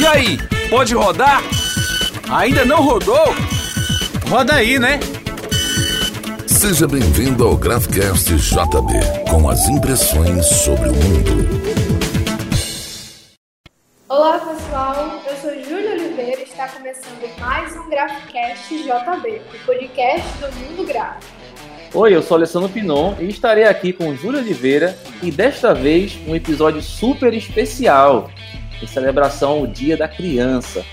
E aí, pode rodar? Ainda não rodou? Roda aí, né? Seja bem-vindo ao Graphcast JB, com as impressões sobre o mundo. Olá pessoal, eu sou Júlia Oliveira e está começando mais um Graphcast JB, o podcast do Mundo Gráfico. Oi, eu sou Alessandro Pinon e estarei aqui com Júlia Oliveira e desta vez um episódio super especial em celebração ao Dia da Criança.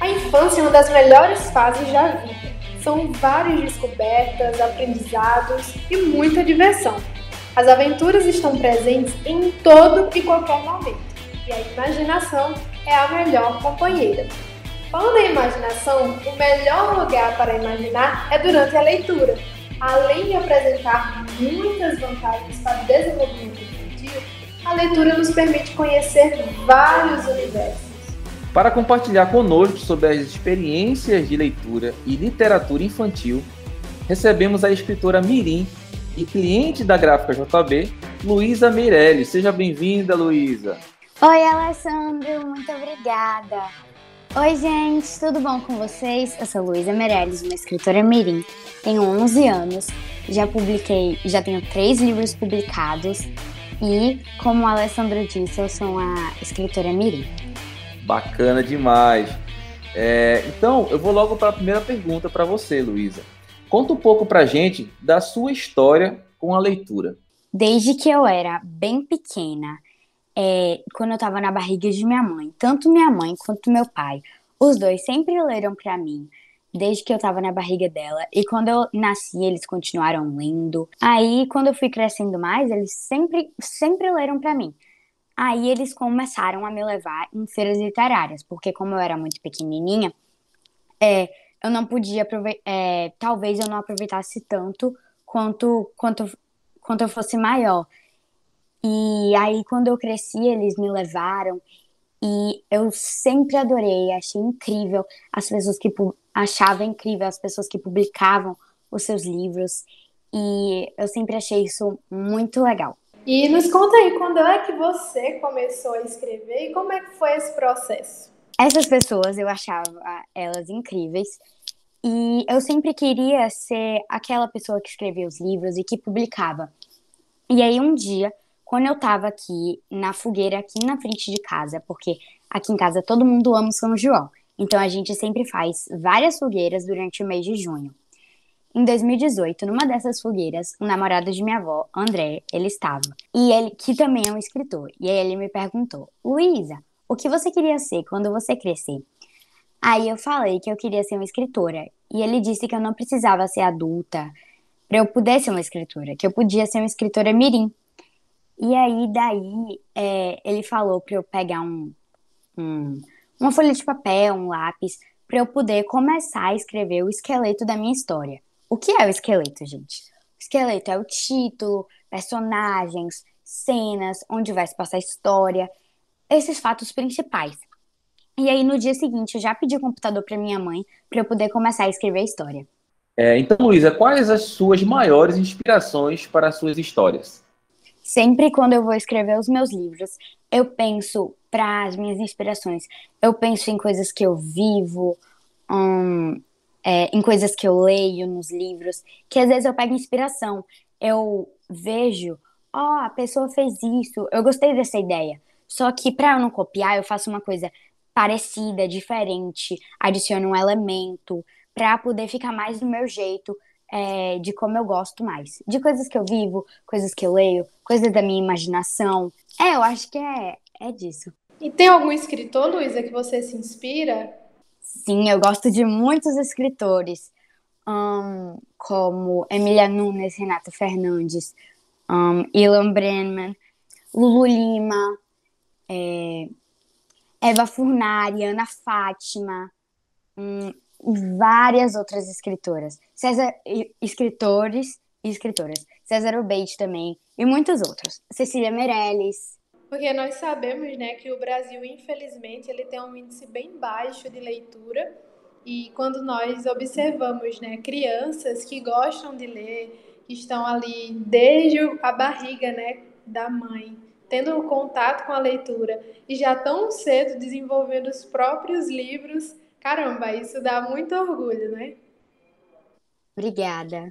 A infância é uma das melhores fases da vida. São várias descobertas, aprendizados e muita diversão. As aventuras estão presentes em todo e qualquer momento, e a imaginação é a melhor companheira. Falando em imaginação, o melhor lugar para imaginar é durante a leitura. Além de apresentar muitas vantagens para o desenvolvimento a leitura nos permite conhecer vários universos. Para compartilhar conosco sobre as experiências de leitura e literatura infantil, recebemos a escritora Mirim e cliente da gráfica JB, Luísa Meirelles. Seja bem-vinda, Luísa. Oi, Alessandro, muito obrigada. Oi, gente, tudo bom com vocês? Eu sou Luísa Meirelles, uma escritora mirim. Tenho 11 anos, já publiquei, já tenho três livros publicados e, como o Alessandro disse, eu sou uma escritora mirim. Bacana demais. É, então, eu vou logo para a primeira pergunta para você, Luísa. Conta um pouco para gente da sua história com a leitura. Desde que eu era bem pequena, é, quando eu estava na barriga de minha mãe. Tanto minha mãe quanto meu pai, os dois sempre leram para mim, desde que eu estava na barriga dela. E quando eu nasci, eles continuaram lendo. Aí, quando eu fui crescendo mais, eles sempre, sempre leram para mim. Aí eles começaram a me levar em feiras literárias, porque como eu era muito pequenininha, é, eu não podia é, talvez eu não aproveitasse tanto quanto quanto quanto eu fosse maior. E aí, quando eu cresci, eles me levaram e eu sempre adorei, achei incrível as pessoas que achavam incrível as pessoas que publicavam os seus livros e eu sempre achei isso muito legal. E nos conta aí, quando é que você começou a escrever e como é que foi esse processo? Essas pessoas eu achava elas incríveis e eu sempre queria ser aquela pessoa que escrevia os livros e que publicava. E aí um dia quando eu tava aqui na fogueira, aqui na frente de casa, porque aqui em casa todo mundo ama o São João. Então a gente sempre faz várias fogueiras durante o mês de junho. Em 2018, numa dessas fogueiras, o namorado de minha avó, André, ele estava. E ele, que também é um escritor. E aí ele me perguntou: Luísa, o que você queria ser quando você crescer? Aí eu falei que eu queria ser uma escritora. E ele disse que eu não precisava ser adulta para eu poder ser uma escritora, que eu podia ser uma escritora mirim. E aí, daí, é, ele falou para eu pegar um, um, uma folha de papel, um lápis, para eu poder começar a escrever o esqueleto da minha história. O que é o esqueleto, gente? O esqueleto é o título, personagens, cenas, onde vai se passar a história, esses fatos principais. E aí, no dia seguinte, eu já pedi o computador para minha mãe para eu poder começar a escrever a história. É, então, Luísa, quais as suas maiores inspirações para as suas histórias? Sempre quando eu vou escrever os meus livros, eu penso para as minhas inspirações. Eu penso em coisas que eu vivo, um, é, em coisas que eu leio nos livros, que às vezes eu pego inspiração. Eu vejo, ó, oh, a pessoa fez isso, eu gostei dessa ideia. Só que para eu não copiar, eu faço uma coisa parecida, diferente, adiciono um elemento para poder ficar mais do meu jeito, é, de como eu gosto mais. De coisas que eu vivo, coisas que eu leio, coisas da minha imaginação. É, eu acho que é, é disso. E tem algum escritor, Luísa, que você se inspira? Sim, eu gosto de muitos escritores, um, como Emília Nunes, Renata Fernandes, um, Ilan Brenman, Lulu Lima, é, Eva Furnari, Ana Fátima, um, várias outras escritoras. César, escritores e escritoras. César Obeide também, e muitos outros. Cecília Meirelles. Porque nós sabemos, né, que o Brasil, infelizmente, ele tem um índice bem baixo de leitura. E quando nós observamos, né, crianças que gostam de ler, que estão ali desde a barriga, né, da mãe, tendo contato com a leitura e já tão cedo desenvolvendo os próprios livros. Caramba, isso dá muito orgulho, né? Obrigada.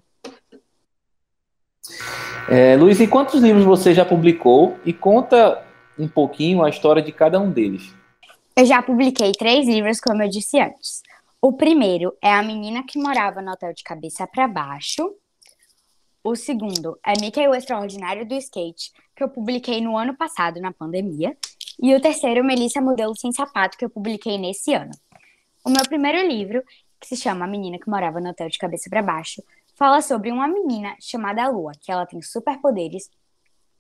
É, Luiz, e quantos livros você já publicou? E conta um pouquinho a história de cada um deles. Eu já publiquei três livros, como eu disse antes. O primeiro é A Menina que Morava no Hotel de Cabeça para Baixo. O segundo é Mickey o Extraordinário do Skate, que eu publiquei no ano passado, na pandemia. E o terceiro, Melissa Modelo Sem Sapato, que eu publiquei nesse ano. O meu primeiro livro, que se chama A Menina que Morava no Hotel de Cabeça para Baixo, fala sobre uma menina chamada Lua, que ela tem superpoderes,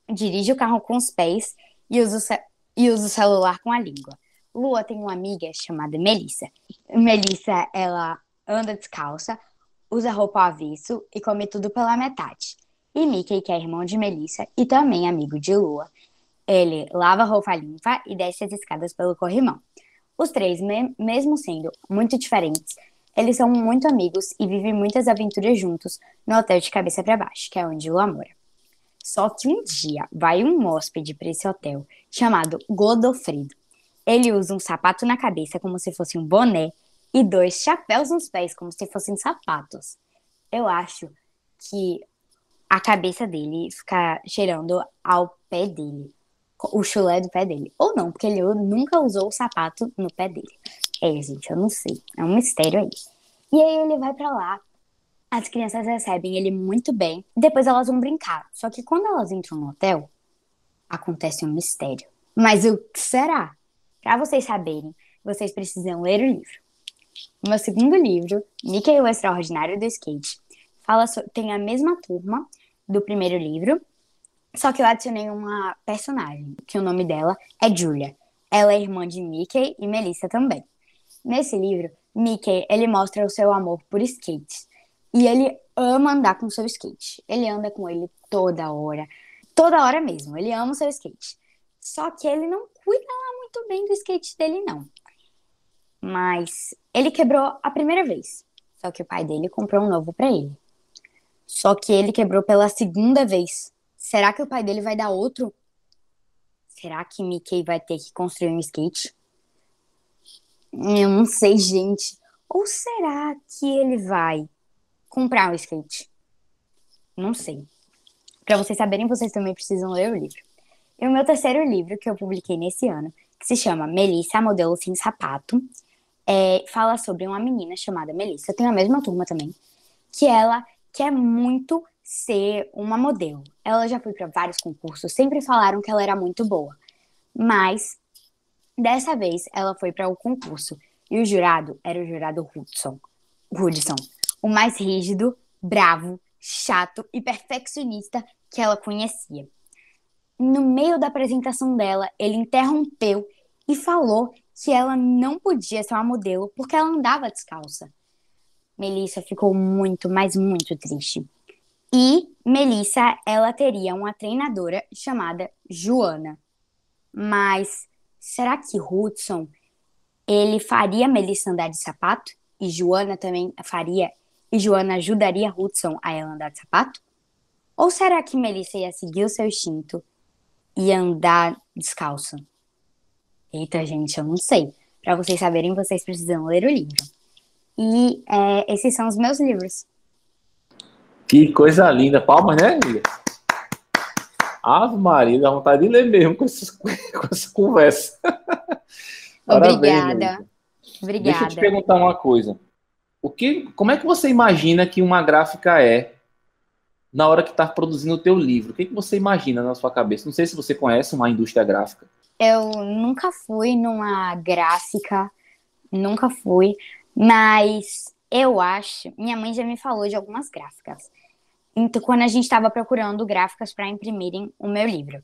dirige o carro com os pés e usa, e o celular com a língua. Lua tem uma amiga chamada Melissa. Melissa, ela anda descalça, usa roupa ao avesso e come tudo pela metade. E Mickey, que é irmão de Melissa e também amigo de Lua, ele lava roupa limpa e desce as escadas pelo corrimão. Os três, me mesmo sendo muito diferentes, eles são muito amigos e vivem muitas aventuras juntos no hotel de cabeça para baixo, que é onde o mora. Só que um dia vai um hóspede para esse hotel chamado Godofredo. Ele usa um sapato na cabeça como se fosse um boné e dois chapéus nos pés como se fossem sapatos. Eu acho que a cabeça dele fica cheirando ao pé dele, o chulé do pé dele. Ou não, porque ele nunca usou o sapato no pé dele. É, gente, eu não sei. É um mistério aí. E aí ele vai para lá. As crianças recebem ele muito bem. Depois elas vão brincar. Só que quando elas entram no hotel, acontece um mistério. Mas o que será? Para vocês saberem, vocês precisam ler o livro. O meu segundo livro, Mickey o Extraordinário do Skate, fala so tem a mesma turma do primeiro livro, só que eu adicionei uma personagem, que o nome dela é Julia. Ela é irmã de Mickey e Melissa também. Nesse livro, Mickey, ele mostra o seu amor por skate. E ele ama andar com seu skate. Ele anda com ele toda hora. Toda hora mesmo. Ele ama o seu skate. Só que ele não cuida lá muito bem do skate dele, não. Mas ele quebrou a primeira vez. Só que o pai dele comprou um novo para ele. Só que ele quebrou pela segunda vez. Será que o pai dele vai dar outro? Será que Mickey vai ter que construir um skate? Eu não sei, gente. Ou será que ele vai comprar um skate? Não sei. Para vocês saberem, vocês também precisam ler o livro. E o meu terceiro livro, que eu publiquei nesse ano, que se chama Melissa, Modelo Sem Sapato, é, fala sobre uma menina chamada Melissa, tem a mesma turma também, que ela quer muito ser uma modelo. Ela já foi para vários concursos, sempre falaram que ela era muito boa. Mas Dessa vez, ela foi para o concurso e o jurado era o jurado Hudson, Hudson, o mais rígido, bravo, chato e perfeccionista que ela conhecia. No meio da apresentação dela, ele interrompeu e falou que ela não podia ser uma modelo porque ela andava descalça. Melissa ficou muito, mas muito triste. E Melissa, ela teria uma treinadora chamada Joana. Mas será que Hudson ele faria Melissa andar de sapato? E Joana também faria? E Joana ajudaria Hudson a ela andar de sapato? Ou será que Melissa ia seguir o seu instinto e andar descalça? Eita, gente, eu não sei. Para vocês saberem, vocês precisam ler o livro. E é, esses são os meus livros. Que coisa linda. Palmas, né, amiga? Ave Maria, dá vontade de ler mesmo com, esses, com essa conversa. Obrigada. Obrigada. Deixa eu te perguntar uma coisa. O que, como é que você imagina que uma gráfica é na hora que está produzindo o teu livro? O que, que você imagina na sua cabeça? Não sei se você conhece uma indústria gráfica. Eu nunca fui numa gráfica, nunca fui, mas eu acho, minha mãe já me falou de algumas gráficas. Então, quando a gente estava procurando gráficas para imprimirem o meu livro.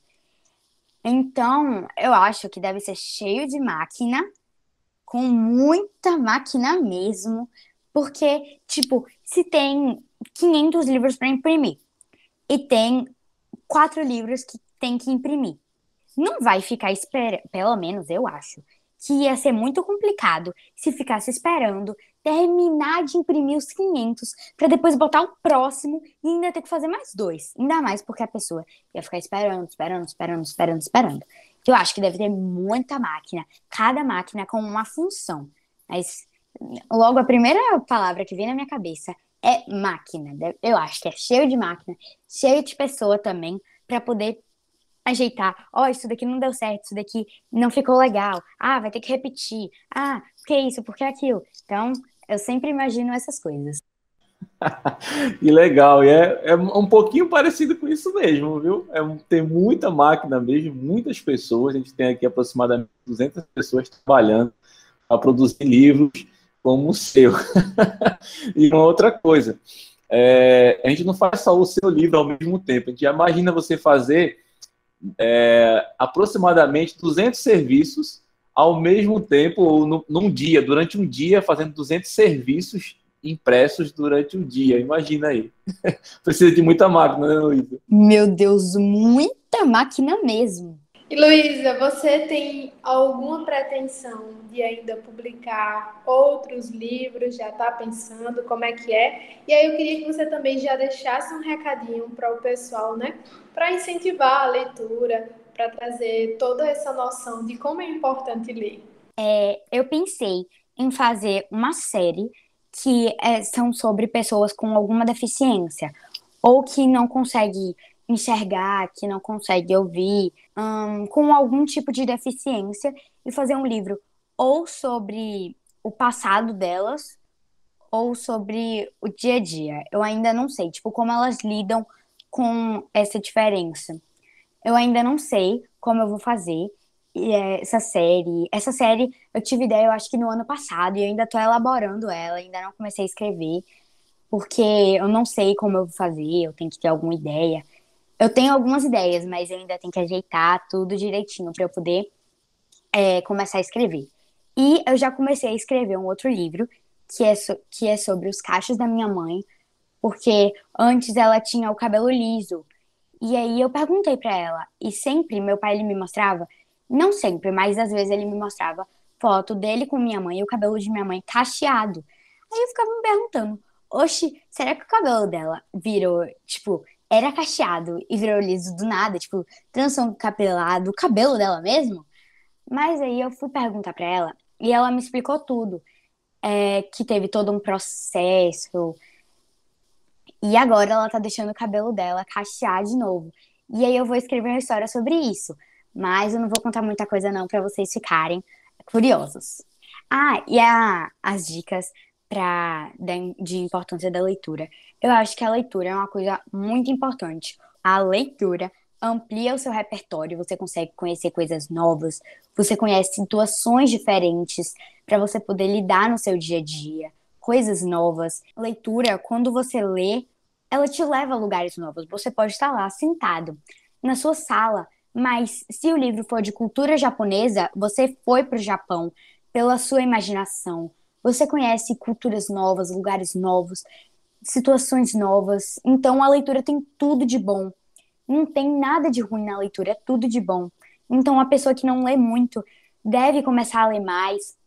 Então, eu acho que deve ser cheio de máquina, com muita máquina mesmo, porque, tipo, se tem 500 livros para imprimir e tem quatro livros que tem que imprimir, não vai ficar esperando, pelo menos eu acho, que ia ser muito complicado se ficasse esperando terminar de imprimir os 500 para depois botar o próximo e ainda ter que fazer mais dois. Ainda mais porque a pessoa ia ficar esperando, esperando, esperando, esperando, esperando. Eu acho que deve ter muita máquina, cada máquina com uma função. Mas logo a primeira palavra que vem na minha cabeça é máquina. Eu acho que é cheio de máquina, cheio de pessoa também, para poder ajeitar. Ó, oh, isso daqui não deu certo, isso daqui não ficou legal. Ah, vai ter que repetir. Ah, por que isso? Por que aquilo? Então, eu sempre imagino essas coisas. que legal, e é, é um pouquinho parecido com isso mesmo, viu? É, tem muita máquina mesmo, muitas pessoas, a gente tem aqui aproximadamente 200 pessoas trabalhando para produzir livros como o seu. e uma outra coisa, é, a gente não faz só o seu livro ao mesmo tempo, a gente imagina você fazer é, aproximadamente 200 serviços ao mesmo tempo, ou no, num dia, durante um dia, fazendo 200 serviços impressos durante o dia. Imagina aí. Precisa de muita máquina, né, Luísa? Meu Deus, muita máquina mesmo. E Luísa, você tem alguma pretensão de ainda publicar outros livros? Já está pensando como é que é? E aí eu queria que você também já deixasse um recadinho para o pessoal, né? Para incentivar a leitura, para trazer toda essa noção de como é importante ler? É, eu pensei em fazer uma série que é, são sobre pessoas com alguma deficiência ou que não consegue enxergar, que não consegue ouvir, com algum tipo de deficiência e fazer um livro ou sobre o passado delas ou sobre o dia a dia. Eu ainda não sei, tipo, como elas lidam com essa diferença. Eu ainda não sei como eu vou fazer essa série. Essa série eu tive ideia, eu acho que no ano passado, e eu ainda tô elaborando ela, ainda não comecei a escrever, porque eu não sei como eu vou fazer, eu tenho que ter alguma ideia. Eu tenho algumas ideias, mas eu ainda tenho que ajeitar tudo direitinho para eu poder é, começar a escrever. E eu já comecei a escrever um outro livro, que é, so que é sobre os cachos da minha mãe, porque antes ela tinha o cabelo liso. E aí eu perguntei para ela, e sempre meu pai ele me mostrava, não sempre, mas às vezes ele me mostrava foto dele com minha mãe e o cabelo de minha mãe cacheado. Aí eu ficava me perguntando, oxe, será que o cabelo dela virou, tipo, era cacheado e virou liso do nada, tipo, transição capelado, o cabelo dela mesmo? Mas aí eu fui perguntar para ela e ela me explicou tudo. É, que teve todo um processo, e agora ela tá deixando o cabelo dela cachear de novo. E aí eu vou escrever uma história sobre isso. Mas eu não vou contar muita coisa não para vocês ficarem curiosos. Ah, e a, as dicas pra, de importância da leitura. Eu acho que a leitura é uma coisa muito importante. A leitura amplia o seu repertório, você consegue conhecer coisas novas, você conhece situações diferentes para você poder lidar no seu dia a dia coisas novas. Leitura, quando você lê, ela te leva a lugares novos. Você pode estar lá sentado na sua sala, mas se o livro for de cultura japonesa, você foi para o Japão pela sua imaginação. Você conhece culturas novas, lugares novos, situações novas. Então a leitura tem tudo de bom. Não tem nada de ruim na leitura, é tudo de bom. Então a pessoa que não lê muito deve começar a ler mais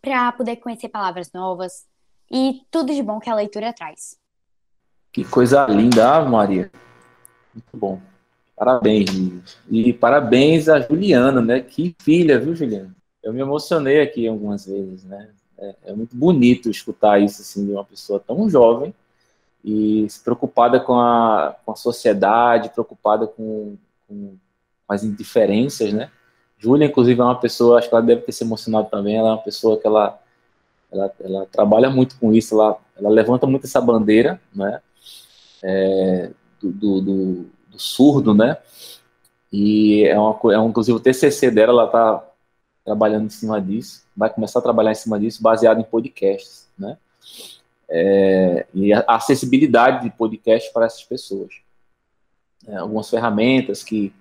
para poder conhecer palavras novas, e tudo de bom que a leitura traz. Que coisa linda, Maria. Muito bom. Parabéns. E parabéns a Juliana, né? Que filha, viu, Juliana? Eu me emocionei aqui algumas vezes, né? É, é muito bonito escutar isso assim de uma pessoa tão jovem e preocupada com a, com a sociedade, preocupada com, com as indiferenças, né? Júlia, inclusive, é uma pessoa, acho que ela deve ter se emocionado também, ela é uma pessoa que ela ela, ela trabalha muito com isso, ela, ela levanta muito essa bandeira, né, é, do, do, do, do, surdo, né, e é, uma, é um, inclusive o TCC dela, ela está trabalhando em cima disso, vai começar a trabalhar em cima disso, baseado em podcasts, né, é, e a acessibilidade de podcast para essas pessoas. É, algumas ferramentas que,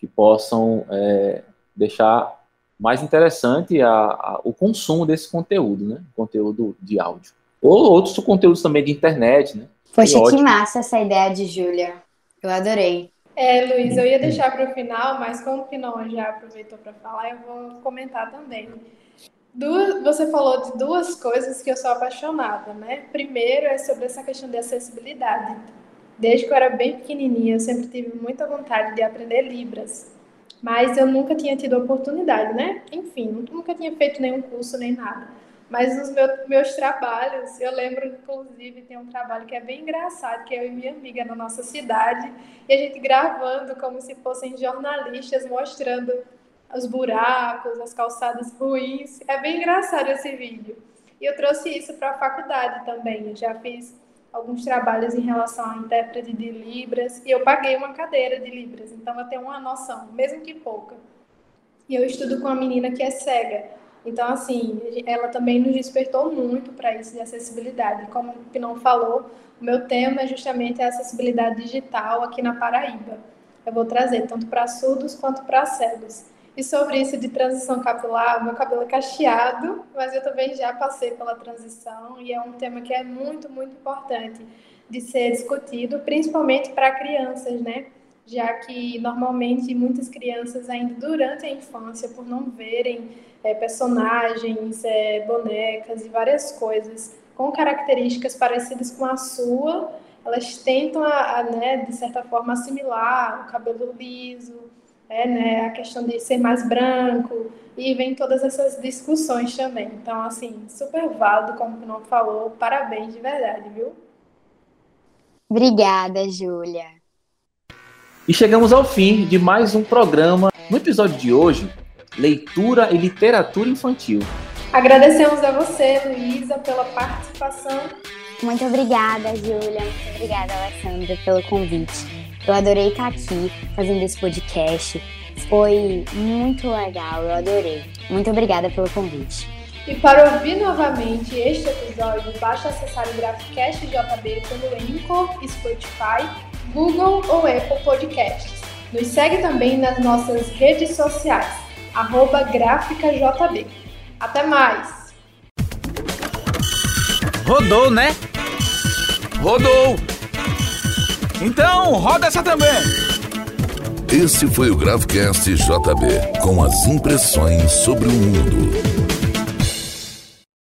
que possam é, deixar mais interessante a, a, o consumo desse conteúdo, né? Conteúdo de áudio. Ou outros conteúdos também de internet, né? Poxa, que massa essa ideia de Júlia. Eu adorei. É, Luiz, eu ia deixar para o final, mas como que não já aproveitou para falar, eu vou comentar também. Duas, você falou de duas coisas que eu sou apaixonada, né? Primeiro é sobre essa questão de acessibilidade. Desde que eu era bem pequenininha, eu sempre tive muita vontade de aprender Libras, mas eu nunca tinha tido oportunidade, né? Enfim, nunca tinha feito nenhum curso nem nada. Mas nos meus, meus trabalhos, eu lembro, inclusive, tem um trabalho que é bem engraçado, que é eu e minha amiga na nossa cidade, e a gente gravando como se fossem jornalistas, mostrando os buracos, as calçadas ruins. É bem engraçado esse vídeo. E eu trouxe isso para a faculdade também. Eu já fiz alguns trabalhos em relação a intérprete de Libras e eu paguei uma cadeira de Libras, então eu tenho uma noção, mesmo que pouca. E eu estudo com uma menina que é cega. Então, assim, ela também nos despertou muito para isso de acessibilidade. Como o Pinão falou, o meu tema é justamente a acessibilidade digital aqui na Paraíba. Eu vou trazer tanto para surdos quanto para cegos. E sobre isso de transição capilar, meu cabelo é cacheado, mas eu também já passei pela transição e é um tema que é muito, muito importante de ser discutido, principalmente para crianças, né? Já que normalmente muitas crianças ainda durante a infância, por não verem é, personagens, é, bonecas e várias coisas com características parecidas com a sua, elas tentam, a, a, né, de certa forma, assimilar o cabelo liso, é, né, a questão de ser mais branco, e vem todas essas discussões também. Então, assim, super válido, como o não falou, parabéns de verdade, viu? Obrigada, Júlia. E chegamos ao fim de mais um programa. No episódio de hoje, leitura e literatura infantil. Agradecemos a você, Luísa, pela participação. Muito obrigada, Júlia. Muito obrigada, Alessandra, pelo convite. Eu adorei estar aqui fazendo esse podcast. Foi muito legal, eu adorei. Muito obrigada pelo convite. E para ouvir novamente este episódio, basta acessar o Graphcast JB pelo Anchor, Spotify, Google ou Apple Podcasts. Nos segue também nas nossas redes sociais, arroba GráficaJB. Até mais! Rodou, né? Rodou! Então, roda essa também. Esse foi o Gravecast JB, com as impressões sobre o mundo.